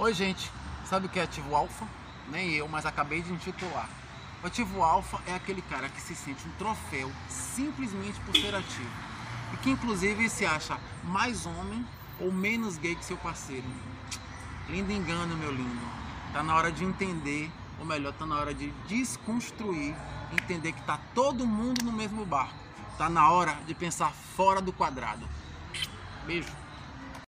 Oi, gente. Sabe o que é ativo alfa? Nem eu, mas acabei de intitular. O ativo alfa é aquele cara que se sente um troféu simplesmente por ser ativo. E que inclusive se acha mais homem ou menos gay que seu parceiro. Lindo engano, meu lindo. Tá na hora de entender, ou melhor, tá na hora de desconstruir, entender que tá todo mundo no mesmo barco. Tá na hora de pensar fora do quadrado. Beijo.